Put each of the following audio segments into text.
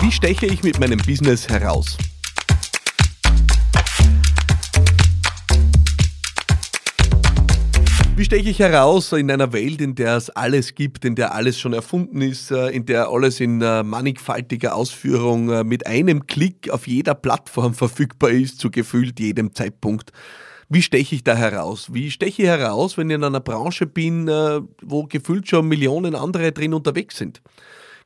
Wie steche ich mit meinem Business heraus? Wie steche ich heraus in einer Welt, in der es alles gibt, in der alles schon erfunden ist, äh, in der alles in äh, mannigfaltiger Ausführung äh, mit einem Klick auf jeder Plattform verfügbar ist, zu gefühlt jedem Zeitpunkt? Wie steche ich da heraus? Wie steche ich heraus, wenn ich in einer Branche bin, wo gefühlt schon Millionen andere drin unterwegs sind?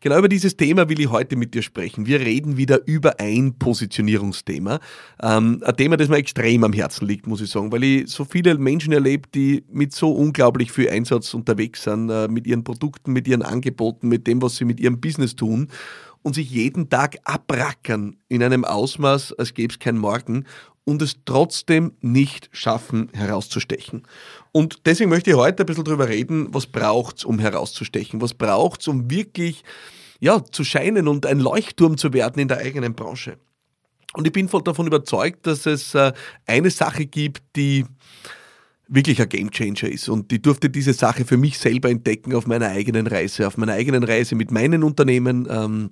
Genau über dieses Thema will ich heute mit dir sprechen. Wir reden wieder über ein Positionierungsthema. Ähm, ein Thema, das mir extrem am Herzen liegt, muss ich sagen, weil ich so viele Menschen erlebe, die mit so unglaublich viel Einsatz unterwegs sind, äh, mit ihren Produkten, mit ihren Angeboten, mit dem, was sie mit ihrem Business tun und sich jeden Tag abrackern in einem Ausmaß, als gäbe es kein Morgen und es trotzdem nicht schaffen, herauszustechen. Und deswegen möchte ich heute ein bisschen darüber reden, was braucht es, um herauszustechen? Was braucht es, um wirklich ja, zu scheinen und ein Leuchtturm zu werden in der eigenen Branche? Und ich bin voll davon überzeugt, dass es äh, eine Sache gibt, die wirklich ein Gamechanger ist. Und ich durfte diese Sache für mich selber entdecken auf meiner eigenen Reise, auf meiner eigenen Reise mit meinen Unternehmen. Ähm,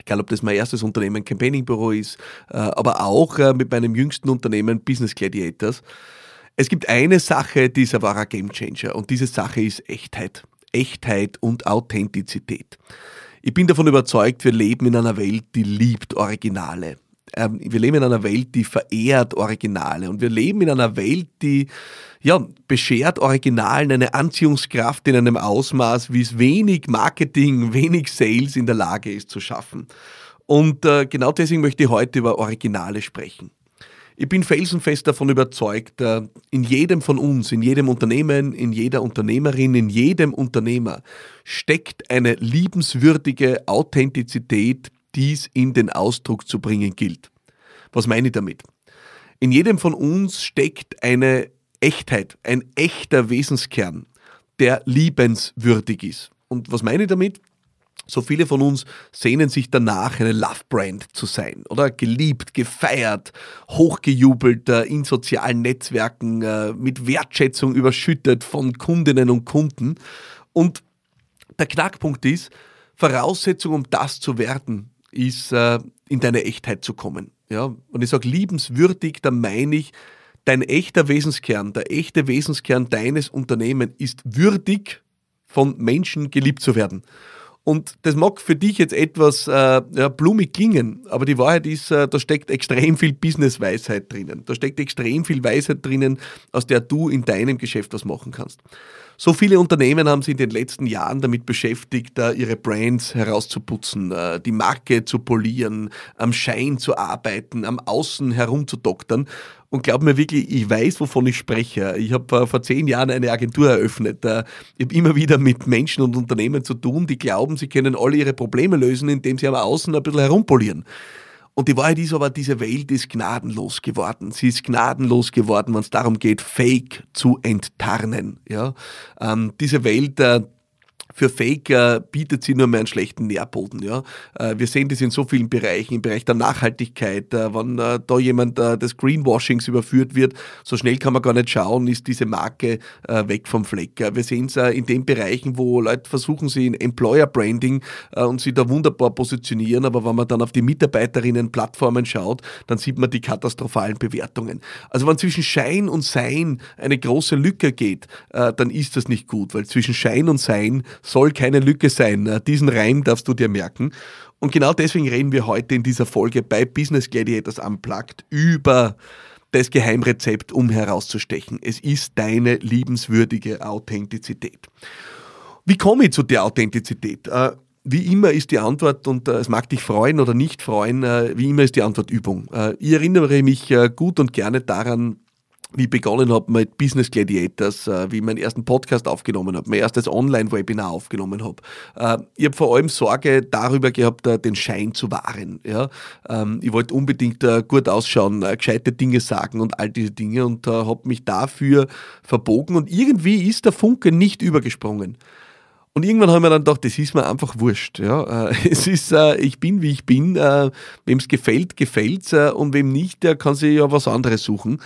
egal ob das mein erstes Unternehmen Campaigning Büro ist, äh, aber auch äh, mit meinem jüngsten Unternehmen Business Gladiators. Es gibt eine Sache, die ist ein wahrer Gamechanger und diese Sache ist Echtheit. Echtheit und Authentizität. Ich bin davon überzeugt, wir leben in einer Welt, die liebt Originale. Ähm, wir leben in einer Welt, die verehrt Originale und wir leben in einer Welt, die ja, beschert Originalen eine Anziehungskraft in einem Ausmaß, wie es wenig Marketing, wenig Sales in der Lage ist zu schaffen. Und äh, genau deswegen möchte ich heute über Originale sprechen. Ich bin felsenfest davon überzeugt, äh, in jedem von uns, in jedem Unternehmen, in jeder Unternehmerin, in jedem Unternehmer steckt eine liebenswürdige Authentizität, die es in den Ausdruck zu bringen gilt. Was meine ich damit? In jedem von uns steckt eine Echtheit, ein echter Wesenskern, der liebenswürdig ist. Und was meine ich damit? So viele von uns sehnen sich danach, eine Love-Brand zu sein, oder? Geliebt, gefeiert, hochgejubelt äh, in sozialen Netzwerken, äh, mit Wertschätzung überschüttet von Kundinnen und Kunden. Und der Knackpunkt ist, Voraussetzung, um das zu werden, ist, äh, in deine Echtheit zu kommen. Ja? Und ich sage liebenswürdig, da meine ich, dein echter Wesenskern, der echte Wesenskern deines Unternehmens ist würdig, von Menschen geliebt zu werden. Und das mag für dich jetzt etwas äh, ja, blumig klingen, aber die Wahrheit ist, äh, da steckt extrem viel Business-Weisheit drinnen. Da steckt extrem viel Weisheit drinnen, aus der du in deinem Geschäft was machen kannst. So viele Unternehmen haben sich in den letzten Jahren damit beschäftigt, ihre Brands herauszuputzen, äh, die Marke zu polieren, am Schein zu arbeiten, am Außen herumzudoktern. Und glaub mir wirklich, ich weiß, wovon ich spreche. Ich habe äh, vor zehn Jahren eine Agentur eröffnet. Äh, ich habe immer wieder mit Menschen und Unternehmen zu tun, die glauben, sie können alle ihre Probleme lösen, indem sie am Außen ein bisschen herumpolieren. Und die Wahrheit ist aber, diese Welt ist gnadenlos geworden. Sie ist gnadenlos geworden, wenn es darum geht, Fake zu enttarnen. Ja? Ähm, diese Welt, äh, für Faker bietet sie nur mehr einen schlechten Nährboden. Ja? Äh, wir sehen das in so vielen Bereichen, im Bereich der Nachhaltigkeit, äh, wenn äh, da jemand des Greenwashings überführt wird, so schnell kann man gar nicht schauen, ist diese Marke weg vom Fleck. Wir sehen es in den Bereichen, wo Leute versuchen, sie in Employer Branding und sie da wunderbar positionieren, aber wenn man dann auf die Mitarbeiterinnen-Plattformen schaut, dann sieht man die katastrophalen Bewertungen. Also wenn zwischen Schein und Sein eine große Lücke geht, dann ist das nicht gut, weil zwischen Schein und Sein soll keine Lücke sein. Diesen Reim darfst du dir merken. Und genau deswegen reden wir heute in dieser Folge bei Business Gladiators Unplugged über das Geheimrezept, um herauszustechen. Es ist deine liebenswürdige Authentizität. Wie komme ich zu der Authentizität? Äh, wie immer ist die Antwort, und äh, es mag dich freuen oder nicht freuen, äh, wie immer ist die Antwort Übung. Ich erinnere mich gut und gerne daran, wie ich begonnen habe mit Business Gladiators, äh, wie ich meinen ersten Podcast aufgenommen habe, mein erstes Online-Webinar aufgenommen habe. Äh, ich habe vor allem Sorge darüber gehabt, äh, den Schein zu wahren. Ja? Ähm, ich wollte unbedingt gut ausschauen, gescheite Dinge sagen und all diese Dinge und habe mich dafür verbogen und irgendwie ist der Funke nicht übergesprungen. Und irgendwann haben wir dann gedacht, das ist mir einfach wurscht. Ja. Es ist, ich bin wie ich bin. Wem es gefällt, gefällt. Und wem nicht, der kann sich ja was anderes suchen.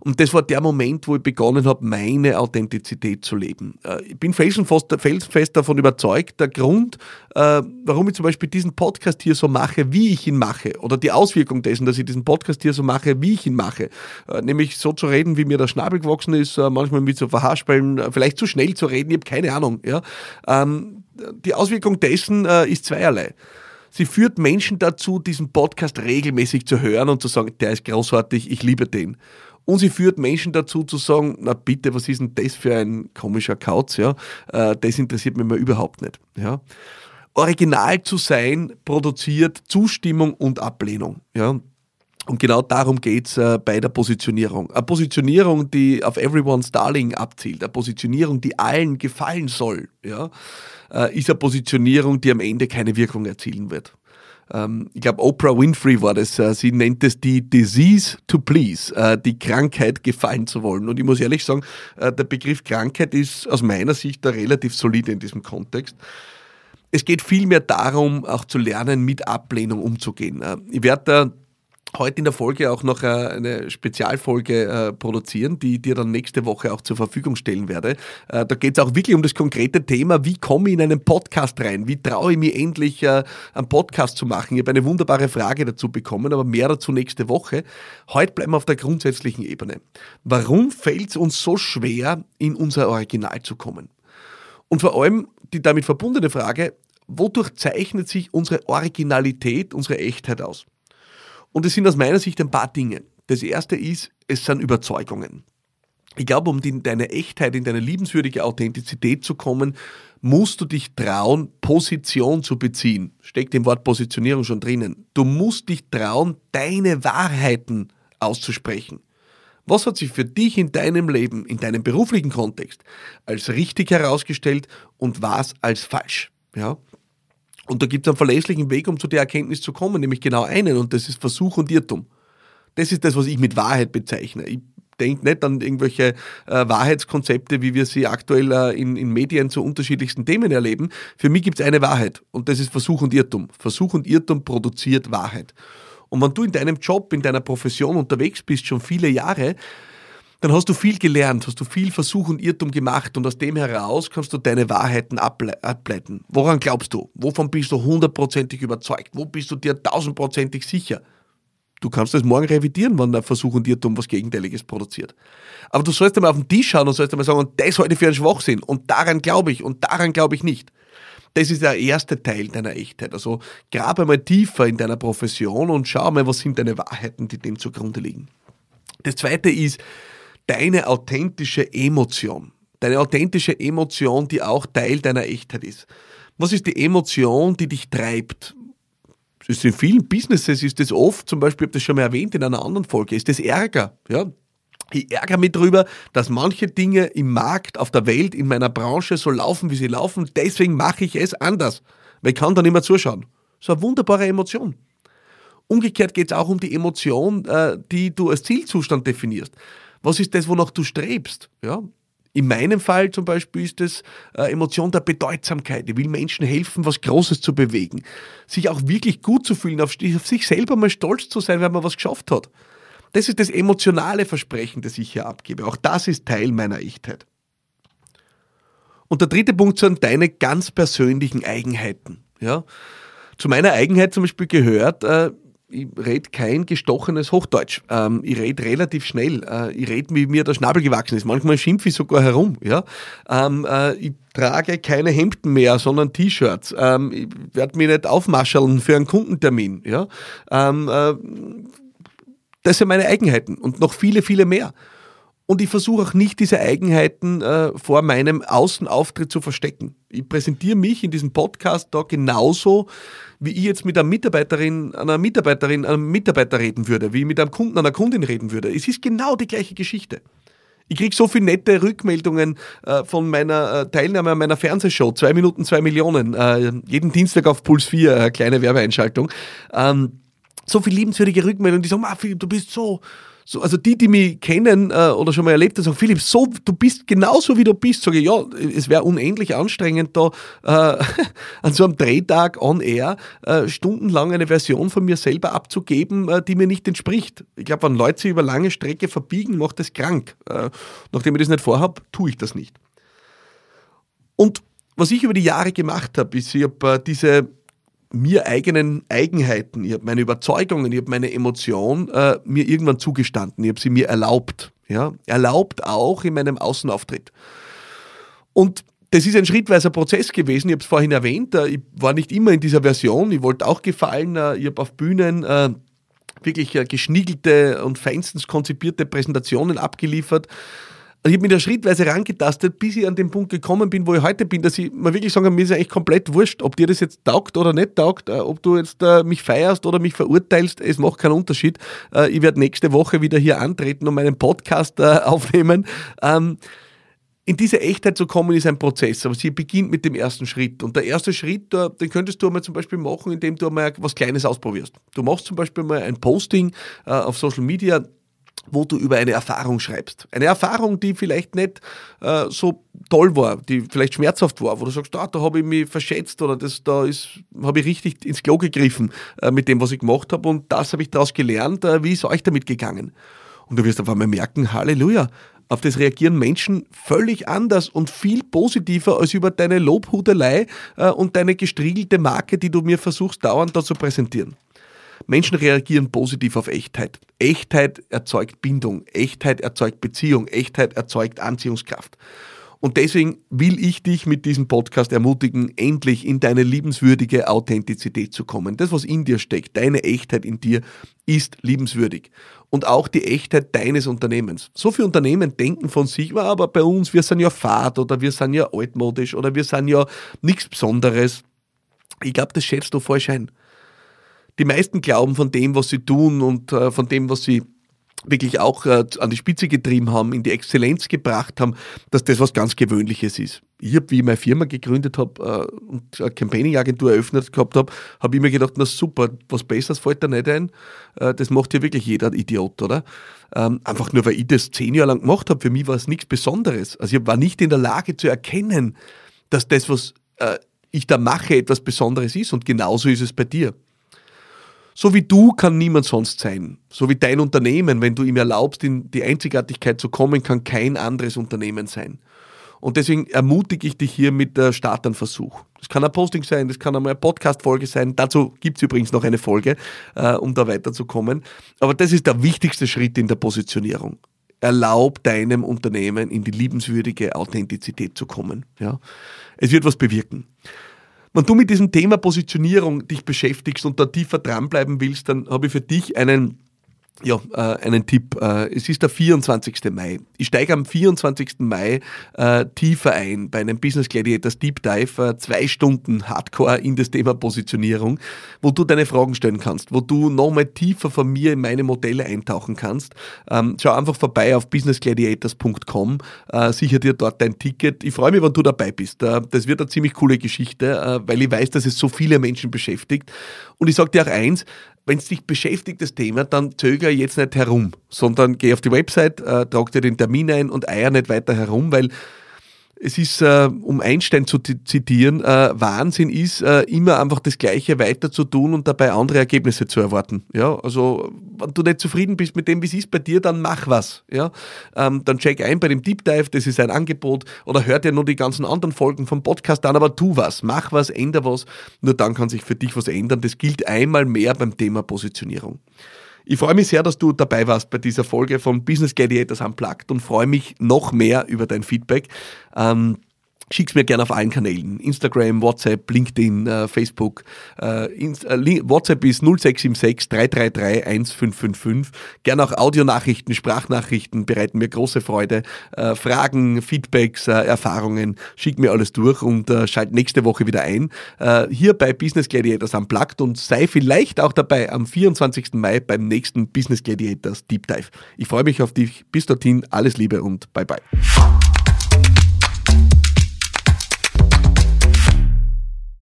Und das war der Moment, wo ich begonnen habe, meine Authentizität zu leben. Ich bin felsenfest davon überzeugt, der Grund, warum ich zum Beispiel diesen Podcast hier so mache, wie ich ihn mache, oder die Auswirkung dessen, dass ich diesen Podcast hier so mache, wie ich ihn mache, nämlich so zu reden, wie mir der Schnabel gewachsen ist, manchmal mit so Verhaspeln, vielleicht zu schnell zu reden, ich habe keine Ahnung. Ja ähm, die Auswirkung dessen äh, ist zweierlei. Sie führt Menschen dazu, diesen Podcast regelmäßig zu hören und zu sagen, der ist großartig, ich liebe den. Und sie führt Menschen dazu zu sagen, na bitte, was ist denn das für ein komischer Kauz? Ja? Äh, das interessiert mich mal überhaupt nicht. Ja? Original zu sein produziert Zustimmung und Ablehnung. Ja? Und genau darum geht's äh, bei der Positionierung. Eine Positionierung, die auf Everyone's Darling abzielt, eine Positionierung, die allen gefallen soll, ja, äh, ist eine Positionierung, die am Ende keine Wirkung erzielen wird. Ähm, ich glaube, Oprah Winfrey war das. Äh, sie nennt es die Disease to Please, äh, die Krankheit gefallen zu wollen. Und ich muss ehrlich sagen, äh, der Begriff Krankheit ist aus meiner Sicht da relativ solide in diesem Kontext. Es geht vielmehr darum, auch zu lernen, mit Ablehnung umzugehen. Äh, ich werde da heute in der Folge auch noch äh, eine Spezialfolge äh, produzieren, die dir dann nächste Woche auch zur Verfügung stellen werde. Äh, da geht es auch wirklich um das konkrete Thema, wie komme ich in einen Podcast rein? Wie traue ich mir endlich, einen Podcast zu machen? Ich habe eine wunderbare Frage dazu bekommen, aber mehr dazu nächste Woche. Heute bleiben wir auf der grundsätzlichen Ebene. Warum fällt es uns so schwer, in unser Original zu kommen? Und vor allem die damit verbundene Frage, wodurch zeichnet sich unsere Originalität, unsere Echtheit aus? Und es sind aus meiner Sicht ein paar Dinge. Das erste ist, es sind Überzeugungen. Ich glaube, um in deine Echtheit, in deine liebenswürdige Authentizität zu kommen, musst du dich trauen, Position zu beziehen. Steckt im Wort Positionierung schon drinnen. Du musst dich trauen, deine Wahrheiten auszusprechen. Was hat sich für dich in deinem Leben, in deinem beruflichen Kontext als richtig herausgestellt und was als falsch? Ja? Und da gibt es einen verlässlichen Weg, um zu der Erkenntnis zu kommen, nämlich genau einen, und das ist Versuch und Irrtum. Das ist das, was ich mit Wahrheit bezeichne. Ich denke nicht an irgendwelche äh, Wahrheitskonzepte, wie wir sie aktuell äh, in, in Medien zu unterschiedlichsten Themen erleben. Für mich gibt es eine Wahrheit und das ist Versuch und Irrtum. Versuch und Irrtum produziert Wahrheit. Und wenn du in deinem Job, in deiner Profession unterwegs bist, schon viele Jahre, dann hast du viel gelernt, hast du viel Versuch und Irrtum gemacht und aus dem heraus kannst du deine Wahrheiten ableiten. Woran glaubst du? Wovon bist du hundertprozentig überzeugt? Wo bist du dir tausendprozentig sicher? Du kannst das morgen revidieren, wenn der Versuch und Irrtum was Gegenteiliges produziert. Aber du sollst einmal auf den Tisch schauen und sollst einmal sagen, und das ich für einen Schwachsinn und daran glaube ich und daran glaube ich nicht. Das ist der erste Teil deiner Echtheit. Also grab einmal tiefer in deiner Profession und schau mal, was sind deine Wahrheiten, die dem zugrunde liegen. Das zweite ist, deine authentische Emotion. Deine authentische Emotion, die auch Teil deiner Echtheit ist. Was ist die Emotion, die dich treibt? ist in vielen Businesses ist das oft, zum Beispiel, ich habe das schon mal erwähnt in einer anderen Folge, ist das Ärger. Ja? Ich ärgere mich darüber, dass manche Dinge im Markt, auf der Welt, in meiner Branche so laufen, wie sie laufen. Deswegen mache ich es anders. Weil ich kann da nicht mehr zuschauen. So eine wunderbare Emotion. Umgekehrt geht es auch um die Emotion, äh, die du als Zielzustand definierst. Was ist das, wonach du strebst? Ja? In meinem Fall zum Beispiel ist es äh, Emotion der Bedeutsamkeit. Ich will Menschen helfen, was Großes zu bewegen. Sich auch wirklich gut zu fühlen, auf, auf sich selber mal stolz zu sein, wenn man was geschafft hat. Das ist das emotionale Versprechen, das ich hier abgebe. Auch das ist Teil meiner Echtheit. Und der dritte Punkt sind deine ganz persönlichen Eigenheiten. Ja? Zu meiner Eigenheit zum Beispiel gehört, äh, ich rede kein gestochenes Hochdeutsch. Ähm, ich rede relativ schnell. Äh, ich rede, wie mir der Schnabel gewachsen ist. Manchmal schimpfe ich sogar herum. Ja? Ähm, äh, ich trage keine Hemden mehr, sondern T-Shirts. Ähm, ich werde mich nicht aufmascheln für einen Kundentermin. Ja? Ähm, äh, das sind meine Eigenheiten und noch viele, viele mehr. Und ich versuche auch nicht, diese Eigenheiten äh, vor meinem Außenauftritt zu verstecken. Ich präsentiere mich in diesem Podcast da genauso, wie ich jetzt mit einer Mitarbeiterin, einer Mitarbeiterin, einem Mitarbeiter reden würde, wie ich mit einem Kunden, einer Kundin reden würde. Es ist genau die gleiche Geschichte. Ich kriege so viele nette Rückmeldungen äh, von meiner äh, Teilnahme an meiner Fernsehshow, zwei Minuten, zwei Millionen, äh, jeden Dienstag auf Puls 4, äh, kleine Werbeeinschaltung. Ähm, so viel liebenswürdige Rückmeldungen, die sagen, du bist so, so, also die, die mich kennen äh, oder schon mal erlebt haben, sagen, Philipp, so, du bist genauso wie du bist. Sage ich, ja, es wäre unendlich anstrengend, da äh, an so einem Drehtag on air äh, stundenlang eine Version von mir selber abzugeben, äh, die mir nicht entspricht. Ich glaube, wenn Leute sich über lange Strecke verbiegen, macht das krank. Äh, nachdem ich das nicht vorhabe, tue ich das nicht. Und was ich über die Jahre gemacht habe, ist, ich habe äh, diese mir eigenen Eigenheiten, ich habe meine Überzeugungen, ich habe meine Emotion äh, mir irgendwann zugestanden, ich habe sie mir erlaubt. Ja? Erlaubt auch in meinem Außenauftritt. Und das ist ein schrittweiser Prozess gewesen. Ich habe es vorhin erwähnt. Äh, ich war nicht immer in dieser Version. Ich wollte auch gefallen. Äh, ich habe auf Bühnen äh, wirklich geschniegelte und feinstens konzipierte Präsentationen abgeliefert. Also ich habe mich da schrittweise rangetastet, bis ich an den Punkt gekommen bin, wo ich heute bin, dass ich mal wirklich sagen kann, mir ist ja echt komplett wurscht, ob dir das jetzt taugt oder nicht taugt, äh, ob du jetzt äh, mich feierst oder mich verurteilst, es macht keinen Unterschied. Äh, ich werde nächste Woche wieder hier antreten und meinen Podcast aufnehmen. Ähm, in diese Echtheit zu kommen, ist ein Prozess, aber sie beginnt mit dem ersten Schritt. Und der erste Schritt, den könntest du einmal zum Beispiel machen, indem du einmal was Kleines ausprobierst. Du machst zum Beispiel mal ein Posting auf Social Media, wo du über eine Erfahrung schreibst. Eine Erfahrung, die vielleicht nicht äh, so toll war, die vielleicht schmerzhaft war, wo du sagst, ah, da habe ich mich verschätzt oder das, da habe ich richtig ins Klo gegriffen äh, mit dem, was ich gemacht habe und das habe ich daraus gelernt. Äh, wie ist euch damit gegangen? Und du wirst auf einmal merken, Halleluja, auf das reagieren Menschen völlig anders und viel positiver als über deine Lobhudelei äh, und deine gestriegelte Marke, die du mir versuchst dauernd da zu präsentieren. Menschen reagieren positiv auf Echtheit. Echtheit erzeugt Bindung, Echtheit erzeugt Beziehung, Echtheit erzeugt Anziehungskraft. Und deswegen will ich dich mit diesem Podcast ermutigen, endlich in deine liebenswürdige Authentizität zu kommen. Das, was in dir steckt, deine Echtheit in dir, ist liebenswürdig. Und auch die Echtheit deines Unternehmens. So viele Unternehmen denken von sich, aber bei uns, wir sind ja fad oder wir sind ja altmodisch oder wir sind ja nichts Besonderes. Ich glaube, das schätzt du falsch ein die meisten glauben von dem, was sie tun und äh, von dem, was sie wirklich auch äh, an die Spitze getrieben haben, in die Exzellenz gebracht haben, dass das was ganz Gewöhnliches ist. Ich habe, wie ich meine Firma gegründet habe äh, und eine Campaigning-Agentur eröffnet gehabt habe, habe ich mir gedacht, na super, was Besseres fällt da nicht ein. Äh, das macht ja wirklich jeder Idiot, oder? Ähm, einfach nur, weil ich das zehn Jahre lang gemacht habe, für mich war es nichts Besonderes. Also ich war nicht in der Lage zu erkennen, dass das, was äh, ich da mache, etwas Besonderes ist und genauso ist es bei dir. So wie du kann niemand sonst sein. So wie dein Unternehmen, wenn du ihm erlaubst, in die Einzigartigkeit zu kommen, kann kein anderes Unternehmen sein. Und deswegen ermutige ich dich hier mit der Starternversuch. Das kann ein Posting sein, das kann einmal eine Podcast-Folge sein. Dazu gibt es übrigens noch eine Folge, äh, um da weiterzukommen. Aber das ist der wichtigste Schritt in der Positionierung. Erlaub deinem Unternehmen in die liebenswürdige Authentizität zu kommen. Ja? Es wird was bewirken. Wenn du mit diesem Thema Positionierung dich beschäftigst und da tiefer dranbleiben willst, dann habe ich für dich einen ja, äh, einen Tipp. Äh, es ist der 24. Mai. Ich steige am 24. Mai äh, tiefer ein bei einem Business Gladiators Deep Dive, äh, zwei Stunden Hardcore in das Thema Positionierung, wo du deine Fragen stellen kannst, wo du nochmal tiefer von mir in meine Modelle eintauchen kannst. Ähm, schau einfach vorbei auf businessgladiators.com, äh, sicher dir dort dein Ticket. Ich freue mich, wenn du dabei bist. Äh, das wird eine ziemlich coole Geschichte, weil ich weiß, dass es so viele Menschen beschäftigt. Und ich sage dir auch eins, wenn es dich beschäftigt, das Thema, dann zögere jetzt nicht herum, sondern geh auf die Website, äh, trag dir den Termin ein und eier nicht weiter herum, weil es ist, äh, um Einstein zu zitieren, äh, Wahnsinn ist, äh, immer einfach das Gleiche weiter zu tun und dabei andere Ergebnisse zu erwarten. Ja, also, wenn du nicht zufrieden bist mit dem, wie es ist bei dir, dann mach was. Ja, ähm, dann check ein bei dem Deep Dive, das ist ein Angebot, oder hör dir nur die ganzen anderen Folgen vom Podcast an, aber tu was, mach was, änder was, nur dann kann sich für dich was ändern. Das gilt einmal mehr beim Thema Positionierung. Ich freue mich sehr, dass du dabei warst bei dieser Folge von Business Gladiators Unplugged und freue mich noch mehr über dein Feedback. Ähm, Schick's mir gerne auf allen Kanälen. Instagram, WhatsApp, LinkedIn, äh, Facebook. Äh, Inst äh, WhatsApp ist 0676 333 1555. Gerne auch Audionachrichten, Sprachnachrichten bereiten mir große Freude. Äh, Fragen, Feedbacks, äh, Erfahrungen. Schick mir alles durch und äh, schalt nächste Woche wieder ein. hier bei Business Gladiators Unplugged und sei vielleicht auch dabei am 24. Mai beim nächsten Business Gladiators Deep Dive. Ich freue mich auf dich. Bis dorthin alles Liebe und bye bye.